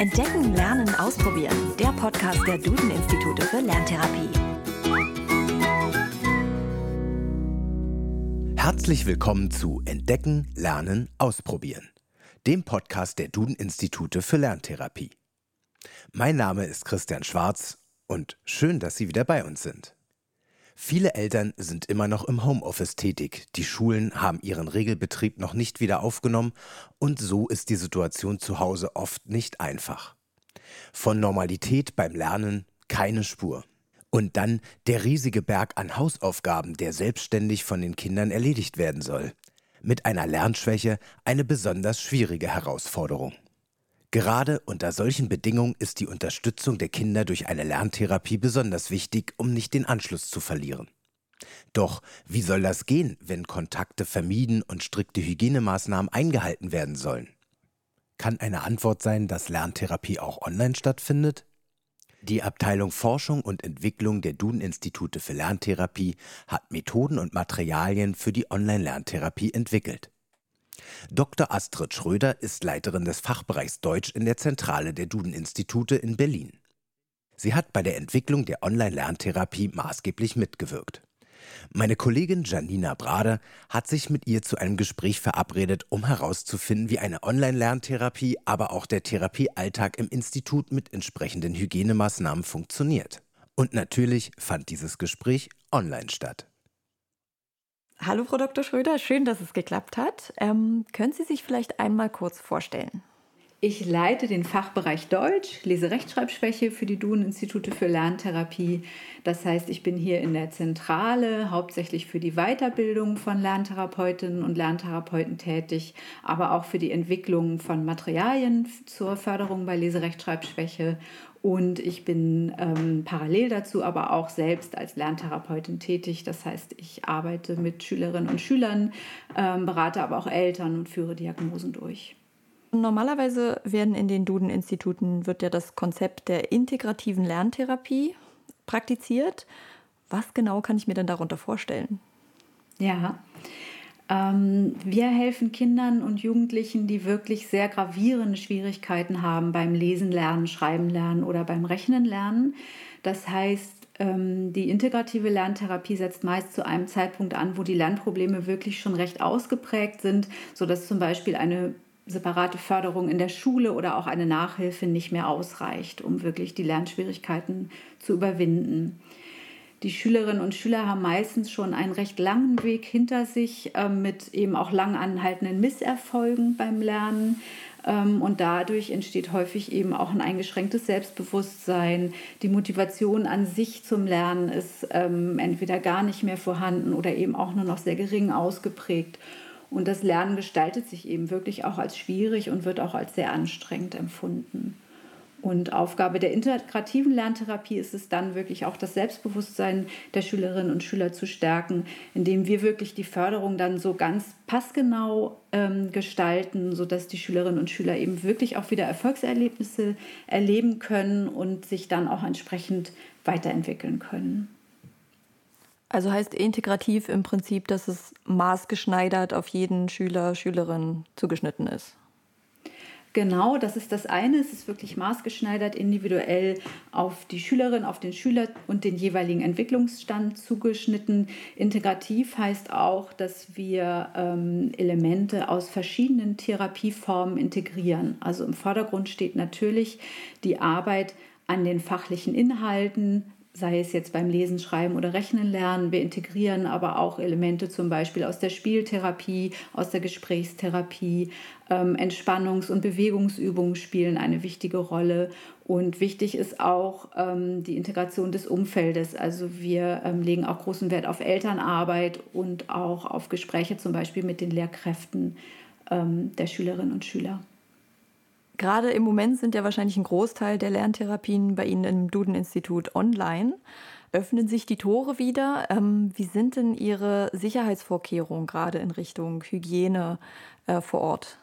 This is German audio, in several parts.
Entdecken, Lernen, Ausprobieren. Der Podcast der Duden-Institute für Lerntherapie. Herzlich willkommen zu Entdecken, Lernen, Ausprobieren. Dem Podcast der Duden-Institute für Lerntherapie. Mein Name ist Christian Schwarz und schön, dass Sie wieder bei uns sind. Viele Eltern sind immer noch im Homeoffice tätig. Die Schulen haben ihren Regelbetrieb noch nicht wieder aufgenommen und so ist die Situation zu Hause oft nicht einfach. Von Normalität beim Lernen keine Spur. Und dann der riesige Berg an Hausaufgaben, der selbstständig von den Kindern erledigt werden soll. Mit einer Lernschwäche eine besonders schwierige Herausforderung. Gerade unter solchen Bedingungen ist die Unterstützung der Kinder durch eine Lerntherapie besonders wichtig, um nicht den Anschluss zu verlieren. Doch wie soll das gehen, wenn Kontakte vermieden und strikte Hygienemaßnahmen eingehalten werden sollen? Kann eine Antwort sein, dass Lerntherapie auch online stattfindet? Die Abteilung Forschung und Entwicklung der Duden-Institute für Lerntherapie hat Methoden und Materialien für die Online-Lerntherapie entwickelt. Dr. Astrid Schröder ist Leiterin des Fachbereichs Deutsch in der Zentrale der Duden-Institute in Berlin. Sie hat bei der Entwicklung der Online-Lerntherapie maßgeblich mitgewirkt. Meine Kollegin Janina Brade hat sich mit ihr zu einem Gespräch verabredet, um herauszufinden, wie eine Online-Lerntherapie, aber auch der Therapiealltag im Institut mit entsprechenden Hygienemaßnahmen funktioniert. Und natürlich fand dieses Gespräch online statt. Hallo, Frau Dr. Schröder, schön, dass es geklappt hat. Ähm, können Sie sich vielleicht einmal kurz vorstellen? Ich leite den Fachbereich Deutsch, Leserechtschreibschwäche für die Duden-Institute für Lerntherapie. Das heißt, ich bin hier in der Zentrale hauptsächlich für die Weiterbildung von Lerntherapeutinnen und Lerntherapeuten tätig, aber auch für die Entwicklung von Materialien zur Förderung bei Leserechtschreibschwäche und ich bin ähm, parallel dazu aber auch selbst als Lerntherapeutin tätig. Das heißt, ich arbeite mit Schülerinnen und Schülern, ähm, berate aber auch Eltern und führe Diagnosen durch. Normalerweise werden in den Duden-Instituten wird ja das Konzept der integrativen Lerntherapie praktiziert. Was genau kann ich mir denn darunter vorstellen? Ja, wir helfen Kindern und Jugendlichen, die wirklich sehr gravierende Schwierigkeiten haben beim Lesen lernen, Schreiben lernen oder beim Rechnen lernen. Das heißt, ähm, die integrative Lerntherapie setzt meist zu einem Zeitpunkt an, wo die Lernprobleme wirklich schon recht ausgeprägt sind, sodass zum Beispiel eine separate Förderung in der Schule oder auch eine Nachhilfe nicht mehr ausreicht, um wirklich die Lernschwierigkeiten zu überwinden. Die Schülerinnen und Schüler haben meistens schon einen recht langen Weg hinter sich äh, mit eben auch lang anhaltenden Misserfolgen beim Lernen. Ähm, und dadurch entsteht häufig eben auch ein eingeschränktes Selbstbewusstsein. Die Motivation an sich zum Lernen ist ähm, entweder gar nicht mehr vorhanden oder eben auch nur noch sehr gering ausgeprägt. Und das Lernen gestaltet sich eben wirklich auch als schwierig und wird auch als sehr anstrengend empfunden. Und Aufgabe der integrativen Lerntherapie ist es dann wirklich auch das Selbstbewusstsein der Schülerinnen und Schüler zu stärken, indem wir wirklich die Förderung dann so ganz passgenau ähm, gestalten, sodass die Schülerinnen und Schüler eben wirklich auch wieder Erfolgserlebnisse erleben können und sich dann auch entsprechend weiterentwickeln können. Also heißt integrativ im Prinzip, dass es maßgeschneidert auf jeden Schüler, Schülerin zugeschnitten ist. Genau, das ist das eine. Es ist wirklich maßgeschneidert, individuell auf die Schülerin, auf den Schüler und den jeweiligen Entwicklungsstand zugeschnitten. Integrativ heißt auch, dass wir ähm, Elemente aus verschiedenen Therapieformen integrieren. Also im Vordergrund steht natürlich die Arbeit an den fachlichen Inhalten, sei es jetzt beim Lesen, Schreiben oder Rechnen lernen. Wir integrieren aber auch Elemente zum Beispiel aus der Spieltherapie, aus der Gesprächstherapie. Ähm, Entspannungs- und Bewegungsübungen spielen eine wichtige Rolle. Und wichtig ist auch ähm, die Integration des Umfeldes. Also wir ähm, legen auch großen Wert auf Elternarbeit und auch auf Gespräche zum Beispiel mit den Lehrkräften der Schülerinnen und Schüler. Gerade im Moment sind ja wahrscheinlich ein Großteil der Lerntherapien bei Ihnen im Duden-Institut online. Öffnen sich die Tore wieder? Ähm, wie sind denn Ihre Sicherheitsvorkehrungen gerade in Richtung Hygiene äh, vor Ort?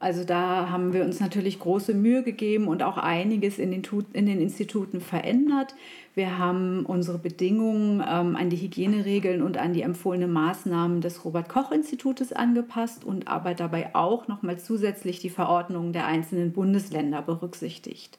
Also da haben wir uns natürlich große Mühe gegeben und auch einiges in den, in den Instituten verändert. Wir haben unsere Bedingungen ähm, an die Hygieneregeln und an die empfohlenen Maßnahmen des Robert Koch Institutes angepasst und aber dabei auch nochmal zusätzlich die Verordnungen der einzelnen Bundesländer berücksichtigt.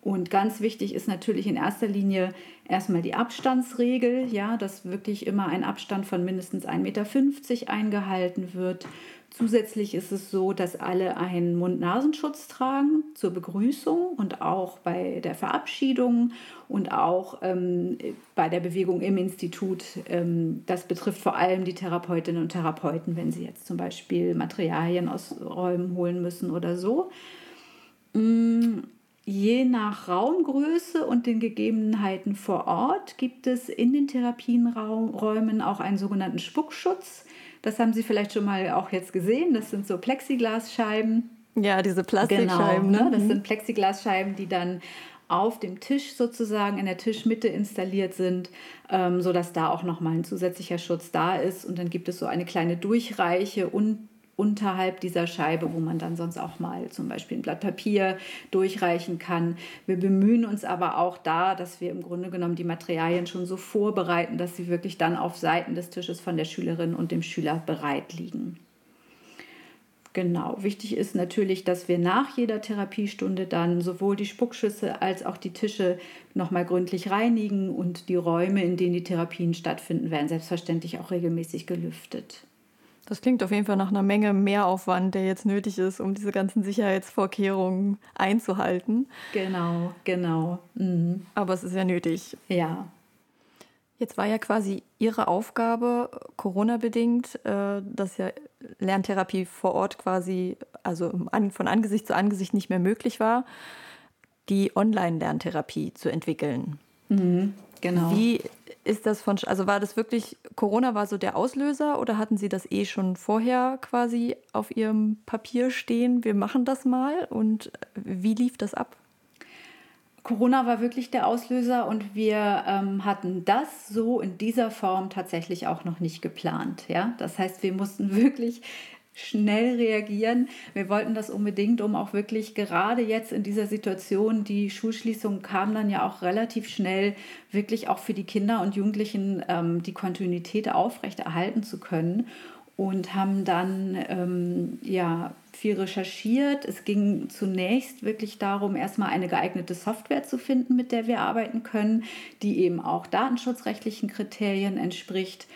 Und ganz wichtig ist natürlich in erster Linie erstmal die Abstandsregel, ja, dass wirklich immer ein Abstand von mindestens 1,50 Meter eingehalten wird. Zusätzlich ist es so, dass alle einen Mund-Nasenschutz tragen zur Begrüßung und auch bei der Verabschiedung und auch ähm, bei der Bewegung im Institut. Ähm, das betrifft vor allem die Therapeutinnen und Therapeuten, wenn sie jetzt zum Beispiel Materialien aus Räumen holen müssen oder so. Mm, je nach Raumgröße und den Gegebenheiten vor Ort gibt es in den Therapienräumen auch einen sogenannten Spuckschutz das haben Sie vielleicht schon mal auch jetzt gesehen. Das sind so Plexiglasscheiben. Ja, diese Plastikscheiben. Genau, ne? Das mhm. sind Plexiglasscheiben, die dann auf dem Tisch sozusagen in der Tischmitte installiert sind, ähm, sodass da auch nochmal ein zusätzlicher Schutz da ist. Und dann gibt es so eine kleine Durchreiche und unterhalb dieser Scheibe, wo man dann sonst auch mal zum Beispiel ein Blatt Papier durchreichen kann. Wir bemühen uns aber auch da, dass wir im Grunde genommen die Materialien schon so vorbereiten, dass sie wirklich dann auf Seiten des Tisches von der Schülerin und dem Schüler bereit liegen. Genau, wichtig ist natürlich, dass wir nach jeder Therapiestunde dann sowohl die Spuckschüsse als auch die Tische nochmal gründlich reinigen und die Räume, in denen die Therapien stattfinden, werden selbstverständlich auch regelmäßig gelüftet. Das klingt auf jeden Fall nach einer Menge Mehraufwand, der jetzt nötig ist, um diese ganzen Sicherheitsvorkehrungen einzuhalten. Genau, genau. Mhm. Aber es ist ja nötig. Ja. Jetzt war ja quasi Ihre Aufgabe, Corona-bedingt, äh, dass ja Lerntherapie vor Ort quasi, also von Angesicht zu Angesicht nicht mehr möglich war, die Online-Lerntherapie zu entwickeln. Mhm, genau. Wie ist das von, also war das wirklich, Corona war so der Auslöser oder hatten Sie das eh schon vorher quasi auf Ihrem Papier stehen? Wir machen das mal und wie lief das ab? Corona war wirklich der Auslöser und wir ähm, hatten das so in dieser Form tatsächlich auch noch nicht geplant. Ja? Das heißt, wir mussten wirklich schnell reagieren. Wir wollten das unbedingt, um auch wirklich gerade jetzt in dieser Situation, die Schulschließung kam dann ja auch relativ schnell, wirklich auch für die Kinder und Jugendlichen ähm, die Kontinuität aufrechterhalten zu können und haben dann ähm, ja viel recherchiert. Es ging zunächst wirklich darum, erstmal eine geeignete Software zu finden, mit der wir arbeiten können, die eben auch datenschutzrechtlichen Kriterien entspricht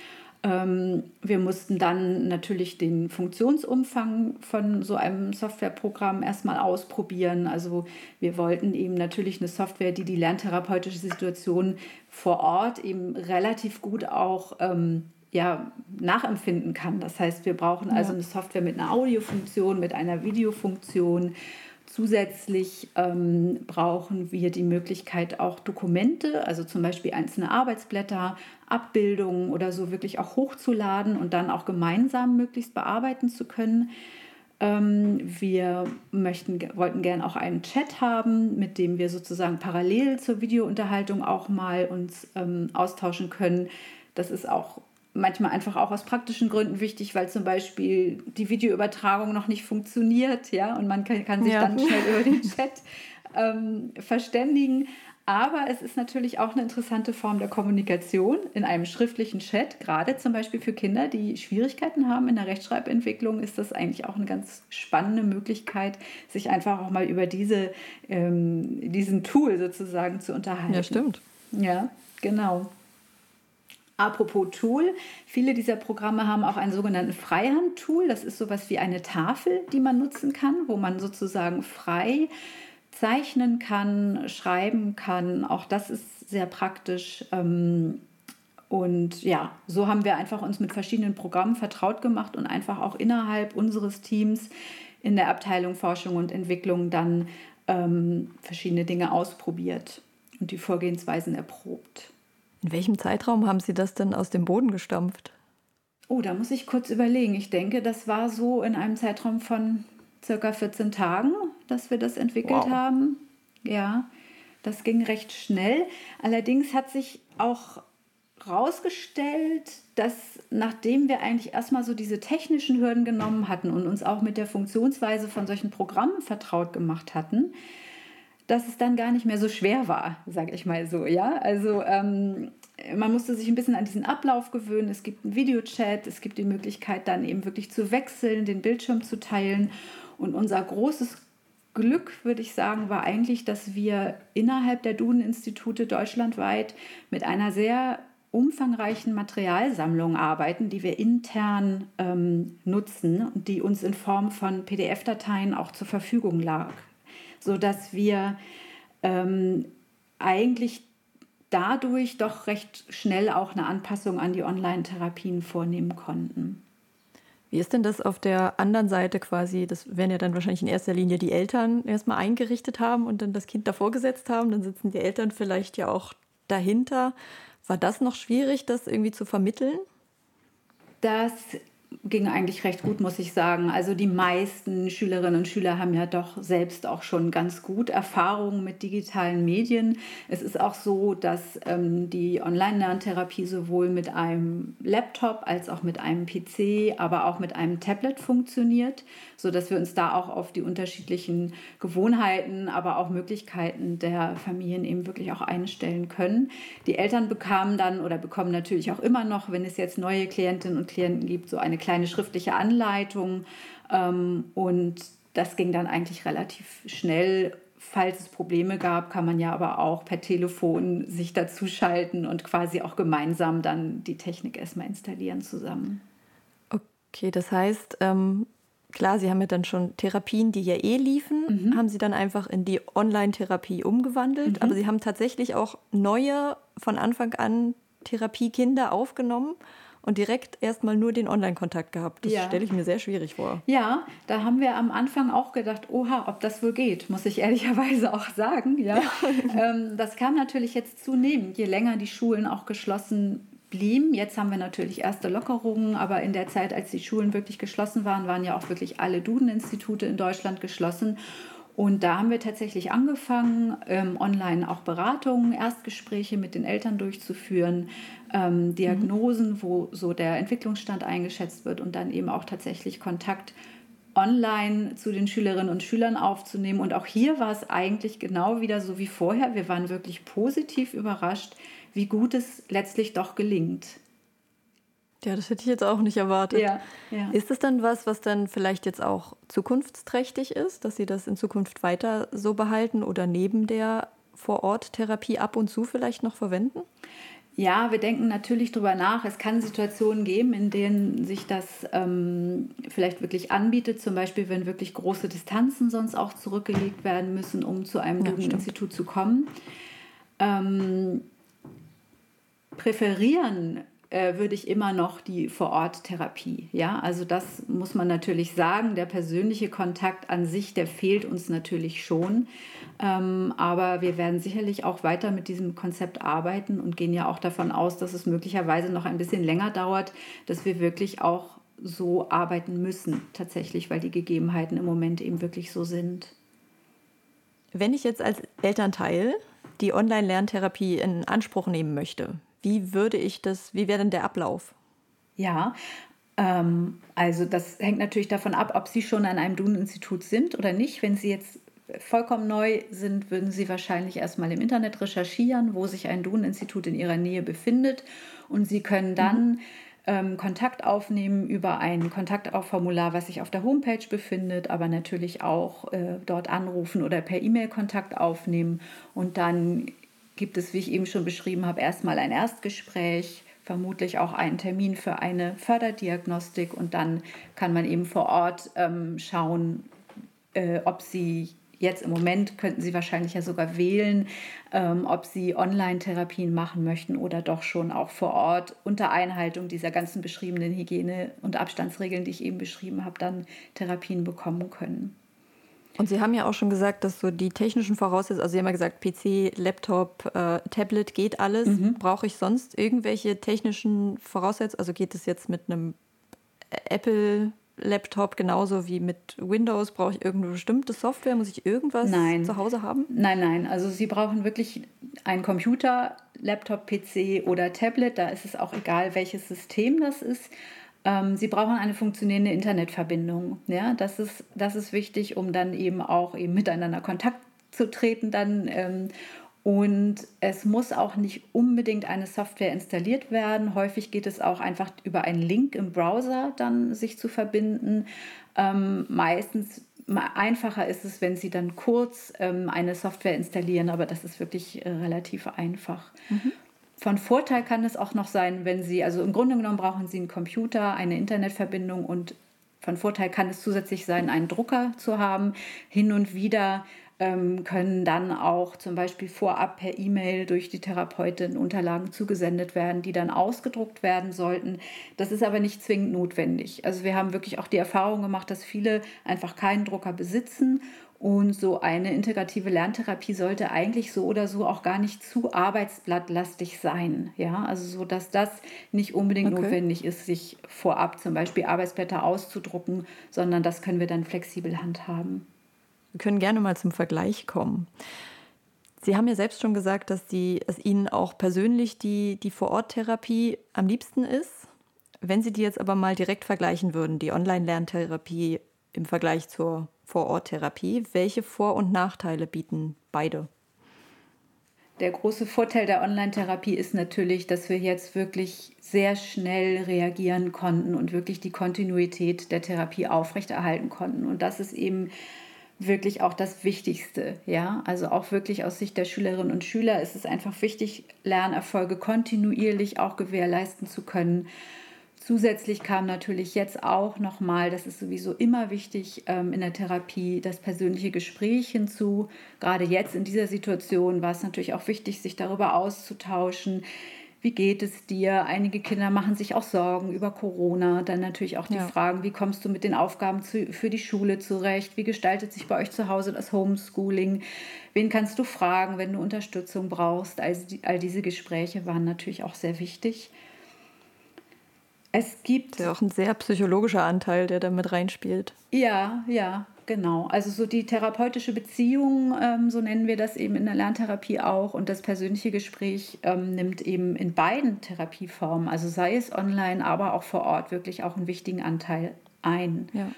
wir mussten dann natürlich den Funktionsumfang von so einem Softwareprogramm erstmal ausprobieren. Also wir wollten eben natürlich eine Software, die die lerntherapeutische Situation vor Ort eben relativ gut auch ähm, ja, nachempfinden kann. Das heißt, wir brauchen also eine Software mit einer Audiofunktion, mit einer Videofunktion Zusätzlich ähm, brauchen wir die Möglichkeit, auch Dokumente, also zum Beispiel einzelne Arbeitsblätter, Abbildungen oder so wirklich auch hochzuladen und dann auch gemeinsam möglichst bearbeiten zu können. Ähm, wir möchten, wollten gerne auch einen Chat haben, mit dem wir sozusagen parallel zur Videounterhaltung auch mal uns ähm, austauschen können. Das ist auch manchmal einfach auch aus praktischen Gründen wichtig, weil zum Beispiel die Videoübertragung noch nicht funktioniert, ja, und man kann, kann sich ja. dann schnell über den Chat ähm, verständigen. Aber es ist natürlich auch eine interessante Form der Kommunikation in einem schriftlichen Chat. Gerade zum Beispiel für Kinder, die Schwierigkeiten haben in der Rechtschreibentwicklung, ist das eigentlich auch eine ganz spannende Möglichkeit, sich einfach auch mal über diese, ähm, diesen Tool sozusagen zu unterhalten. Ja, stimmt. Ja, genau. Apropos Tool, viele dieser Programme haben auch einen sogenannten Freihand-Tool. Das ist sowas wie eine Tafel, die man nutzen kann, wo man sozusagen frei zeichnen kann, schreiben kann. Auch das ist sehr praktisch. Ähm, und ja, so haben wir einfach uns mit verschiedenen Programmen vertraut gemacht und einfach auch innerhalb unseres Teams in der Abteilung Forschung und Entwicklung dann ähm, verschiedene Dinge ausprobiert und die Vorgehensweisen erprobt. In welchem Zeitraum haben Sie das denn aus dem Boden gestampft? Oh, da muss ich kurz überlegen. Ich denke, das war so in einem Zeitraum von circa 14 Tagen, dass wir das entwickelt wow. haben. Ja, das ging recht schnell. Allerdings hat sich auch rausgestellt, dass nachdem wir eigentlich erstmal so diese technischen Hürden genommen hatten und uns auch mit der Funktionsweise von solchen Programmen vertraut gemacht hatten, dass es dann gar nicht mehr so schwer war, sage ich mal so. Ja, also ähm, man musste sich ein bisschen an diesen Ablauf gewöhnen. Es gibt einen Videochat, es gibt die Möglichkeit, dann eben wirklich zu wechseln, den Bildschirm zu teilen. Und unser großes Glück, würde ich sagen, war eigentlich, dass wir innerhalb der Duden-Institute deutschlandweit mit einer sehr umfangreichen Materialsammlung arbeiten, die wir intern ähm, nutzen und die uns in Form von PDF-Dateien auch zur Verfügung lag, sodass wir ähm, eigentlich dadurch doch recht schnell auch eine Anpassung an die Online-Therapien vornehmen konnten. Wie ist denn das auf der anderen Seite quasi? Das werden ja dann wahrscheinlich in erster Linie die Eltern erstmal eingerichtet haben und dann das Kind davor gesetzt haben. Dann sitzen die Eltern vielleicht ja auch dahinter. War das noch schwierig, das irgendwie zu vermitteln? Das ging eigentlich recht gut, muss ich sagen. Also die meisten Schülerinnen und Schüler haben ja doch selbst auch schon ganz gut Erfahrungen mit digitalen Medien. Es ist auch so, dass ähm, die Online-Lerntherapie sowohl mit einem Laptop als auch mit einem PC, aber auch mit einem Tablet funktioniert, sodass wir uns da auch auf die unterschiedlichen Gewohnheiten, aber auch Möglichkeiten der Familien eben wirklich auch einstellen können. Die Eltern bekamen dann oder bekommen natürlich auch immer noch, wenn es jetzt neue Klientinnen und Klienten gibt, so eine kleine schriftliche Anleitung. Ähm, und das ging dann eigentlich relativ schnell. Falls es Probleme gab, kann man ja aber auch per Telefon sich dazuschalten und quasi auch gemeinsam dann die Technik erstmal installieren zusammen. Okay, das heißt, ähm, klar, Sie haben ja dann schon Therapien, die ja eh liefen, mhm. haben Sie dann einfach in die Online-Therapie umgewandelt. Mhm. Aber Sie haben tatsächlich auch neue, von Anfang an Therapiekinder aufgenommen und direkt erstmal nur den Online-Kontakt gehabt. Das ja. stelle ich mir sehr schwierig vor. Ja, da haben wir am Anfang auch gedacht, oha, ob das wohl geht, muss ich ehrlicherweise auch sagen. Ja. ähm, das kam natürlich jetzt zunehmend, je länger die Schulen auch geschlossen blieben. Jetzt haben wir natürlich erste Lockerungen, aber in der Zeit, als die Schulen wirklich geschlossen waren, waren ja auch wirklich alle Duden-Institute in Deutschland geschlossen. Und da haben wir tatsächlich angefangen, ähm, online auch Beratungen, Erstgespräche mit den Eltern durchzuführen, ähm, Diagnosen, mhm. wo so der Entwicklungsstand eingeschätzt wird und dann eben auch tatsächlich Kontakt online zu den Schülerinnen und Schülern aufzunehmen. Und auch hier war es eigentlich genau wieder so wie vorher. Wir waren wirklich positiv überrascht, wie gut es letztlich doch gelingt. Ja, das hätte ich jetzt auch nicht erwartet. Ja, ja. Ist es dann was, was dann vielleicht jetzt auch zukunftsträchtig ist, dass Sie das in Zukunft weiter so behalten oder neben der Vor-Ort-Therapie ab und zu vielleicht noch verwenden? Ja, wir denken natürlich darüber nach. Es kann Situationen geben, in denen sich das ähm, vielleicht wirklich anbietet, zum Beispiel wenn wirklich große Distanzen sonst auch zurückgelegt werden müssen, um zu einem ja, Institut zu kommen. Ähm, präferieren äh, würde ich immer noch die Vororttherapie. Ja, also das muss man natürlich sagen. Der persönliche Kontakt an sich, der fehlt uns natürlich schon. Ähm, aber wir werden sicherlich auch weiter mit diesem Konzept arbeiten und gehen ja auch davon aus, dass es möglicherweise noch ein bisschen länger dauert, dass wir wirklich auch so arbeiten müssen, tatsächlich, weil die Gegebenheiten im Moment eben wirklich so sind. Wenn ich jetzt als Elternteil die Online-Lerntherapie in Anspruch nehmen möchte, wie würde ich das, wie wäre denn der Ablauf? Ja, ähm, also das hängt natürlich davon ab, ob Sie schon an einem Duden-Institut sind oder nicht. Wenn Sie jetzt vollkommen neu sind, würden Sie wahrscheinlich erstmal im Internet recherchieren, wo sich ein Duden-Institut in Ihrer Nähe befindet. Und Sie können dann mhm. ähm, Kontakt aufnehmen über ein Kontaktaufformular, was sich auf der Homepage befindet, aber natürlich auch äh, dort anrufen oder per E-Mail Kontakt aufnehmen. Und dann gibt es, wie ich eben schon beschrieben habe, erstmal ein Erstgespräch, vermutlich auch einen Termin für eine Förderdiagnostik und dann kann man eben vor Ort ähm, schauen, äh, ob sie jetzt im Moment könnten Sie wahrscheinlich ja sogar wählen, ähm, ob Sie Online-Therapien machen möchten oder doch schon auch vor Ort unter Einhaltung dieser ganzen beschriebenen Hygiene- und Abstandsregeln, die ich eben beschrieben habe, dann Therapien bekommen können. Und Sie haben ja auch schon gesagt, dass so die technischen Voraussetzungen, also Sie haben ja gesagt, PC, Laptop, äh, Tablet geht alles. Mhm. Brauche ich sonst irgendwelche technischen Voraussetzungen? Also geht es jetzt mit einem Apple Laptop genauso wie mit Windows? Brauche ich irgendeine bestimmte Software? Muss ich irgendwas nein. zu Hause haben? Nein, nein. Also Sie brauchen wirklich einen Computer, Laptop, PC oder Tablet. Da ist es auch egal, welches System das ist. Ähm, Sie brauchen eine funktionierende Internetverbindung. Ja, das ist, das ist wichtig, um dann eben auch eben miteinander Kontakt zu treten dann. Ähm, und es muss auch nicht unbedingt eine Software installiert werden. Häufig geht es auch einfach über einen Link im Browser dann sich zu verbinden. Ähm, meistens einfacher ist es, wenn Sie dann kurz ähm, eine Software installieren, aber das ist wirklich äh, relativ einfach. Mhm. Von Vorteil kann es auch noch sein, wenn Sie, also im Grunde genommen brauchen Sie einen Computer, eine Internetverbindung und von Vorteil kann es zusätzlich sein, einen Drucker zu haben. Hin und wieder ähm, können dann auch zum Beispiel vorab per E-Mail durch die Therapeutin Unterlagen zugesendet werden, die dann ausgedruckt werden sollten. Das ist aber nicht zwingend notwendig. Also wir haben wirklich auch die Erfahrung gemacht, dass viele einfach keinen Drucker besitzen und so eine integrative Lerntherapie sollte eigentlich so oder so auch gar nicht zu arbeitsblattlastig sein. Ja, also so, dass das nicht unbedingt okay. notwendig ist, sich vorab zum Beispiel Arbeitsblätter auszudrucken, sondern das können wir dann flexibel handhaben. Wir können gerne mal zum Vergleich kommen. Sie haben ja selbst schon gesagt, dass die, es Ihnen auch persönlich die, die Vor-Ort-Therapie am liebsten ist. Wenn Sie die jetzt aber mal direkt vergleichen würden, die Online-Lerntherapie im Vergleich zur Vor-Ort-Therapie, welche Vor- und Nachteile bieten beide? Der große Vorteil der Online-Therapie ist natürlich, dass wir jetzt wirklich sehr schnell reagieren konnten und wirklich die Kontinuität der Therapie aufrechterhalten konnten. Und das ist eben wirklich auch das Wichtigste. Ja, also auch wirklich aus Sicht der Schülerinnen und Schüler ist es einfach wichtig, Lernerfolge kontinuierlich auch gewährleisten zu können. Zusätzlich kam natürlich jetzt auch nochmal, das ist sowieso immer wichtig ähm, in der Therapie, das persönliche Gespräch hinzu. Gerade jetzt in dieser Situation war es natürlich auch wichtig, sich darüber auszutauschen wie geht es dir? Einige Kinder machen sich auch Sorgen über Corona. Dann natürlich auch die ja. Fragen, wie kommst du mit den Aufgaben für die Schule zurecht? Wie gestaltet sich bei euch zu Hause das Homeschooling? Wen kannst du fragen, wenn du Unterstützung brauchst? Also all diese Gespräche waren natürlich auch sehr wichtig. Es gibt. Ja, auch ein sehr psychologischer Anteil, der da mit reinspielt. Ja, ja. Genau, also so die therapeutische Beziehung, ähm, so nennen wir das eben in der Lerntherapie auch. Und das persönliche Gespräch ähm, nimmt eben in beiden Therapieformen, also sei es online, aber auch vor Ort, wirklich auch einen wichtigen Anteil ein. Ja.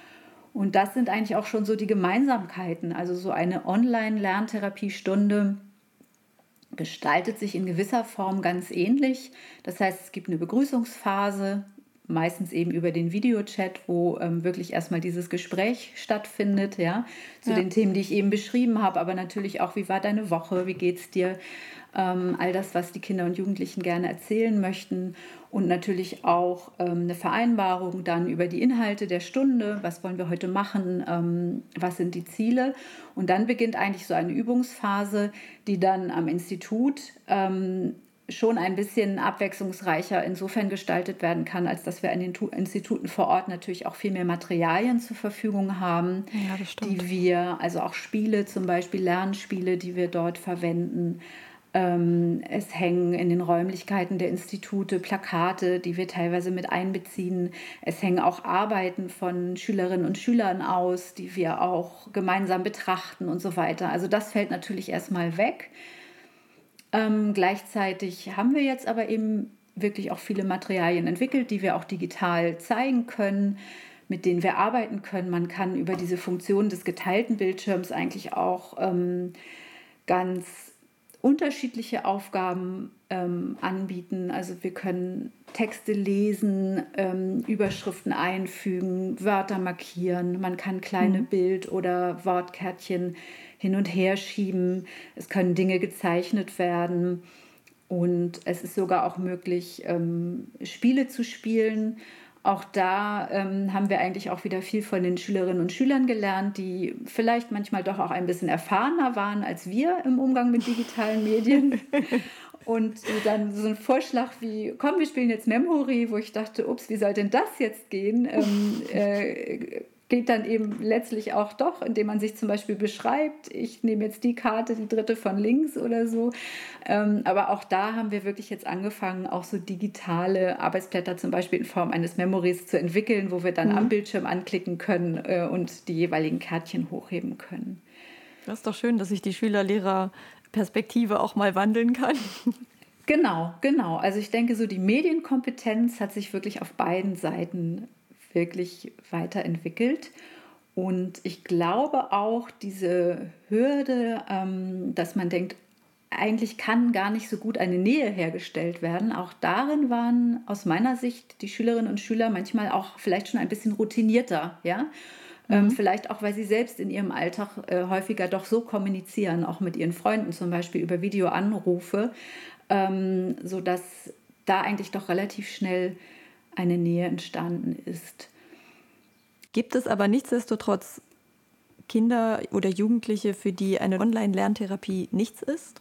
Und das sind eigentlich auch schon so die Gemeinsamkeiten. Also so eine Online-Lerntherapiestunde gestaltet sich in gewisser Form ganz ähnlich. Das heißt, es gibt eine Begrüßungsphase, meistens eben über den Videochat, wo ähm, wirklich erstmal dieses Gespräch stattfindet, ja, zu ja. den Themen, die ich eben beschrieben habe, aber natürlich auch, wie war deine Woche, wie geht's dir, ähm, all das, was die Kinder und Jugendlichen gerne erzählen möchten und natürlich auch ähm, eine Vereinbarung dann über die Inhalte der Stunde, was wollen wir heute machen, ähm, was sind die Ziele und dann beginnt eigentlich so eine Übungsphase, die dann am Institut ähm, schon ein bisschen abwechslungsreicher insofern gestaltet werden kann, als dass wir an den Instituten vor Ort natürlich auch viel mehr Materialien zur Verfügung haben, ja, die wir, also auch Spiele zum Beispiel, Lernspiele, die wir dort verwenden. Ähm, es hängen in den Räumlichkeiten der Institute Plakate, die wir teilweise mit einbeziehen. Es hängen auch Arbeiten von Schülerinnen und Schülern aus, die wir auch gemeinsam betrachten und so weiter. Also das fällt natürlich erstmal weg. Ähm, gleichzeitig haben wir jetzt aber eben wirklich auch viele Materialien entwickelt, die wir auch digital zeigen können, mit denen wir arbeiten können. Man kann über diese Funktion des geteilten Bildschirms eigentlich auch ähm, ganz unterschiedliche Aufgaben ähm, anbieten. Also wir können Texte lesen, ähm, Überschriften einfügen, Wörter markieren. Man kann kleine mhm. Bild- oder Wortkärtchen hin und her schieben. Es können Dinge gezeichnet werden. Und es ist sogar auch möglich, ähm, Spiele zu spielen. Auch da ähm, haben wir eigentlich auch wieder viel von den Schülerinnen und Schülern gelernt, die vielleicht manchmal doch auch ein bisschen erfahrener waren als wir im Umgang mit digitalen Medien. Und dann so ein Vorschlag wie, komm, wir spielen jetzt Memory, wo ich dachte, ups, wie soll denn das jetzt gehen? Ähm, äh, geht dann eben letztlich auch doch, indem man sich zum Beispiel beschreibt, ich nehme jetzt die Karte, die dritte von links oder so. Ähm, aber auch da haben wir wirklich jetzt angefangen, auch so digitale Arbeitsblätter zum Beispiel in Form eines Memories zu entwickeln, wo wir dann mhm. am Bildschirm anklicken können äh, und die jeweiligen Kärtchen hochheben können. Das ist doch schön, dass sich die Schüler-Lehrer-Perspektive auch mal wandeln kann. Genau, genau. Also ich denke, so die Medienkompetenz hat sich wirklich auf beiden Seiten wirklich weiterentwickelt. Und ich glaube auch, diese Hürde, ähm, dass man denkt, eigentlich kann gar nicht so gut eine Nähe hergestellt werden. Auch darin waren aus meiner Sicht die Schülerinnen und Schüler manchmal auch vielleicht schon ein bisschen routinierter, ja. Ähm, mhm. vielleicht auch, weil sie selbst in ihrem Alltag äh, häufiger doch so kommunizieren, auch mit ihren Freunden zum Beispiel über Videoanrufe, ähm, sodass da eigentlich doch relativ schnell eine Nähe entstanden ist. Gibt es aber nichtsdestotrotz Kinder oder Jugendliche, für die eine Online-Lerntherapie nichts ist?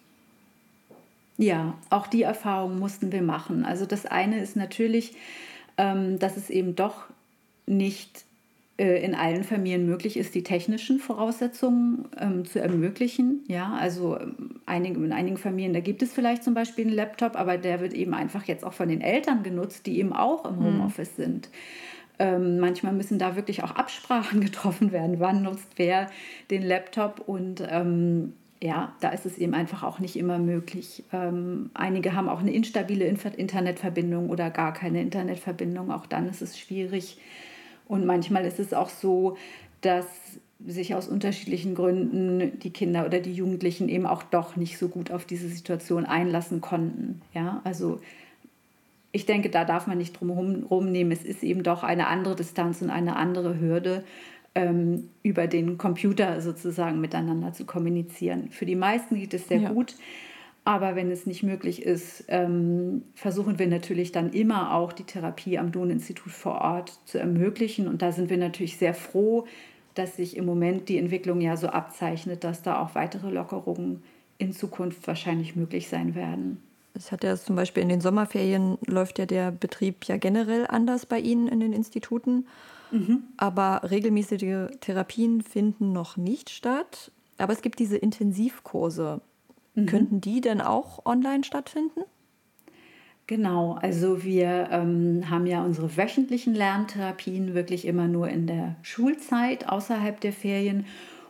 Ja, auch die Erfahrung mussten wir machen. Also das eine ist natürlich, ähm, dass es eben doch nicht in allen Familien möglich ist, die technischen Voraussetzungen ähm, zu ermöglichen. Ja, also ähm, einige, in einigen Familien, da gibt es vielleicht zum Beispiel einen Laptop, aber der wird eben einfach jetzt auch von den Eltern genutzt, die eben auch im hm. Homeoffice mhm. sind. Ähm, manchmal müssen da wirklich auch Absprachen getroffen werden, wann nutzt wer den Laptop und ähm, ja, da ist es eben einfach auch nicht immer möglich. Ähm, einige haben auch eine instabile Internetverbindung oder gar keine Internetverbindung. Auch dann ist es schwierig. Und manchmal ist es auch so, dass sich aus unterschiedlichen Gründen die Kinder oder die Jugendlichen eben auch doch nicht so gut auf diese Situation einlassen konnten. Ja, also ich denke, da darf man nicht drum rumnehmen. Es ist eben doch eine andere Distanz und eine andere Hürde, ähm, über den Computer sozusagen miteinander zu kommunizieren. Für die meisten geht es sehr ja. gut. Aber wenn es nicht möglich ist, ähm, versuchen wir natürlich dann immer auch die Therapie am Don-Institut vor Ort zu ermöglichen. Und da sind wir natürlich sehr froh, dass sich im Moment die Entwicklung ja so abzeichnet, dass da auch weitere Lockerungen in Zukunft wahrscheinlich möglich sein werden. Es hat ja zum Beispiel in den Sommerferien läuft ja der Betrieb ja generell anders bei Ihnen in den Instituten. Mhm. Aber regelmäßige Therapien finden noch nicht statt. Aber es gibt diese Intensivkurse. Mhm. Könnten die denn auch online stattfinden? Genau, also wir ähm, haben ja unsere wöchentlichen Lerntherapien wirklich immer nur in der Schulzeit außerhalb der Ferien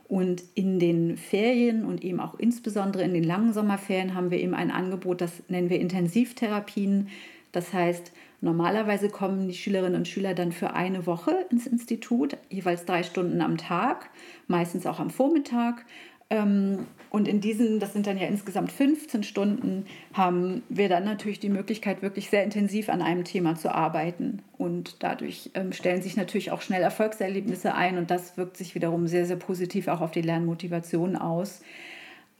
und in den Ferien und eben auch insbesondere in den langen Sommerferien haben wir eben ein Angebot, das nennen wir Intensivtherapien. Das heißt, normalerweise kommen die Schülerinnen und Schüler dann für eine Woche ins Institut, jeweils drei Stunden am Tag, meistens auch am Vormittag. Ähm, und in diesen, das sind dann ja insgesamt 15 Stunden, haben wir dann natürlich die Möglichkeit, wirklich sehr intensiv an einem Thema zu arbeiten. Und dadurch ähm, stellen sich natürlich auch schnell Erfolgserlebnisse ein und das wirkt sich wiederum sehr, sehr positiv auch auf die Lernmotivation aus.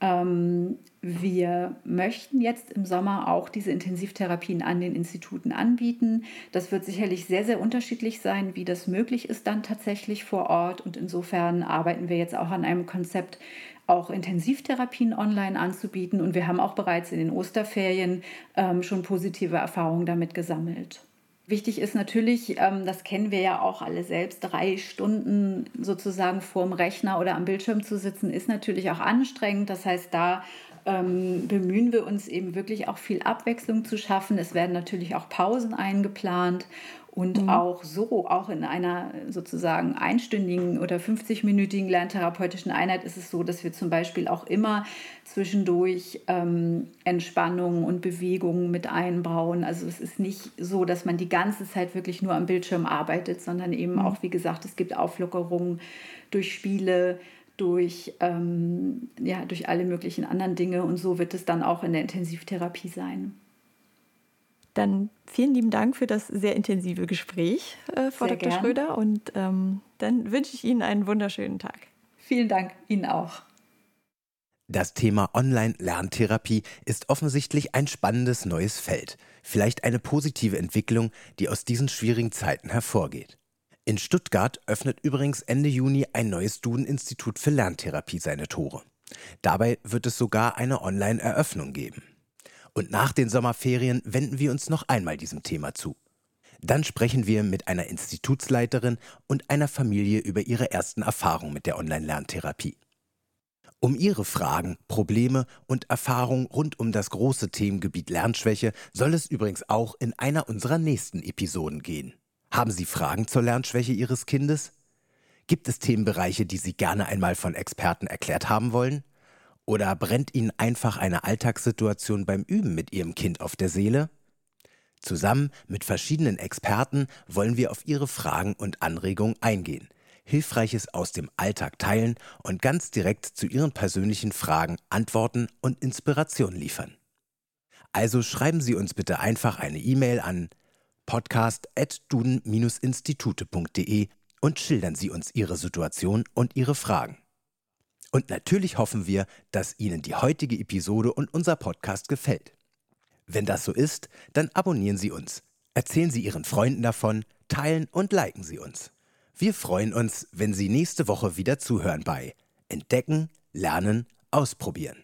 Ähm, wir möchten jetzt im Sommer auch diese Intensivtherapien an den Instituten anbieten. Das wird sicherlich sehr, sehr unterschiedlich sein, wie das möglich ist dann tatsächlich vor Ort. Und insofern arbeiten wir jetzt auch an einem Konzept, auch Intensivtherapien online anzubieten. Und wir haben auch bereits in den Osterferien ähm, schon positive Erfahrungen damit gesammelt. Wichtig ist natürlich, ähm, das kennen wir ja auch alle selbst, drei Stunden sozusagen vorm Rechner oder am Bildschirm zu sitzen, ist natürlich auch anstrengend. Das heißt, da ähm, bemühen wir uns eben wirklich auch viel Abwechslung zu schaffen. Es werden natürlich auch Pausen eingeplant und mhm. auch so, auch in einer sozusagen einstündigen oder 50-minütigen lerntherapeutischen Einheit ist es so, dass wir zum Beispiel auch immer zwischendurch ähm, Entspannung und Bewegung mit einbauen. Also es ist nicht so, dass man die ganze Zeit wirklich nur am Bildschirm arbeitet, sondern eben mhm. auch, wie gesagt, es gibt Auflockerungen durch Spiele, durch, ähm, ja, durch alle möglichen anderen Dinge und so wird es dann auch in der Intensivtherapie sein. Dann vielen lieben Dank für das sehr intensive Gespräch, äh, Frau sehr Dr. Gern. Schröder. Und ähm, dann wünsche ich Ihnen einen wunderschönen Tag. Vielen Dank, Ihnen auch. Das Thema Online-Lerntherapie ist offensichtlich ein spannendes neues Feld. Vielleicht eine positive Entwicklung, die aus diesen schwierigen Zeiten hervorgeht. In Stuttgart öffnet übrigens Ende Juni ein neues Duden-Institut für Lerntherapie seine Tore. Dabei wird es sogar eine Online-Eröffnung geben. Und nach den Sommerferien wenden wir uns noch einmal diesem Thema zu. Dann sprechen wir mit einer Institutsleiterin und einer Familie über ihre ersten Erfahrungen mit der Online-Lerntherapie. Um Ihre Fragen, Probleme und Erfahrungen rund um das große Themengebiet Lernschwäche soll es übrigens auch in einer unserer nächsten Episoden gehen. Haben Sie Fragen zur Lernschwäche Ihres Kindes? Gibt es Themenbereiche, die Sie gerne einmal von Experten erklärt haben wollen? Oder brennt Ihnen einfach eine Alltagssituation beim Üben mit Ihrem Kind auf der Seele? Zusammen mit verschiedenen Experten wollen wir auf Ihre Fragen und Anregungen eingehen, Hilfreiches aus dem Alltag teilen und ganz direkt zu Ihren persönlichen Fragen Antworten und Inspiration liefern. Also schreiben Sie uns bitte einfach eine E-Mail an podcast.duden-institute.de und schildern Sie uns Ihre Situation und Ihre Fragen. Und natürlich hoffen wir, dass Ihnen die heutige Episode und unser Podcast gefällt. Wenn das so ist, dann abonnieren Sie uns, erzählen Sie Ihren Freunden davon, teilen und liken Sie uns. Wir freuen uns, wenn Sie nächste Woche wieder zuhören bei Entdecken, Lernen, Ausprobieren.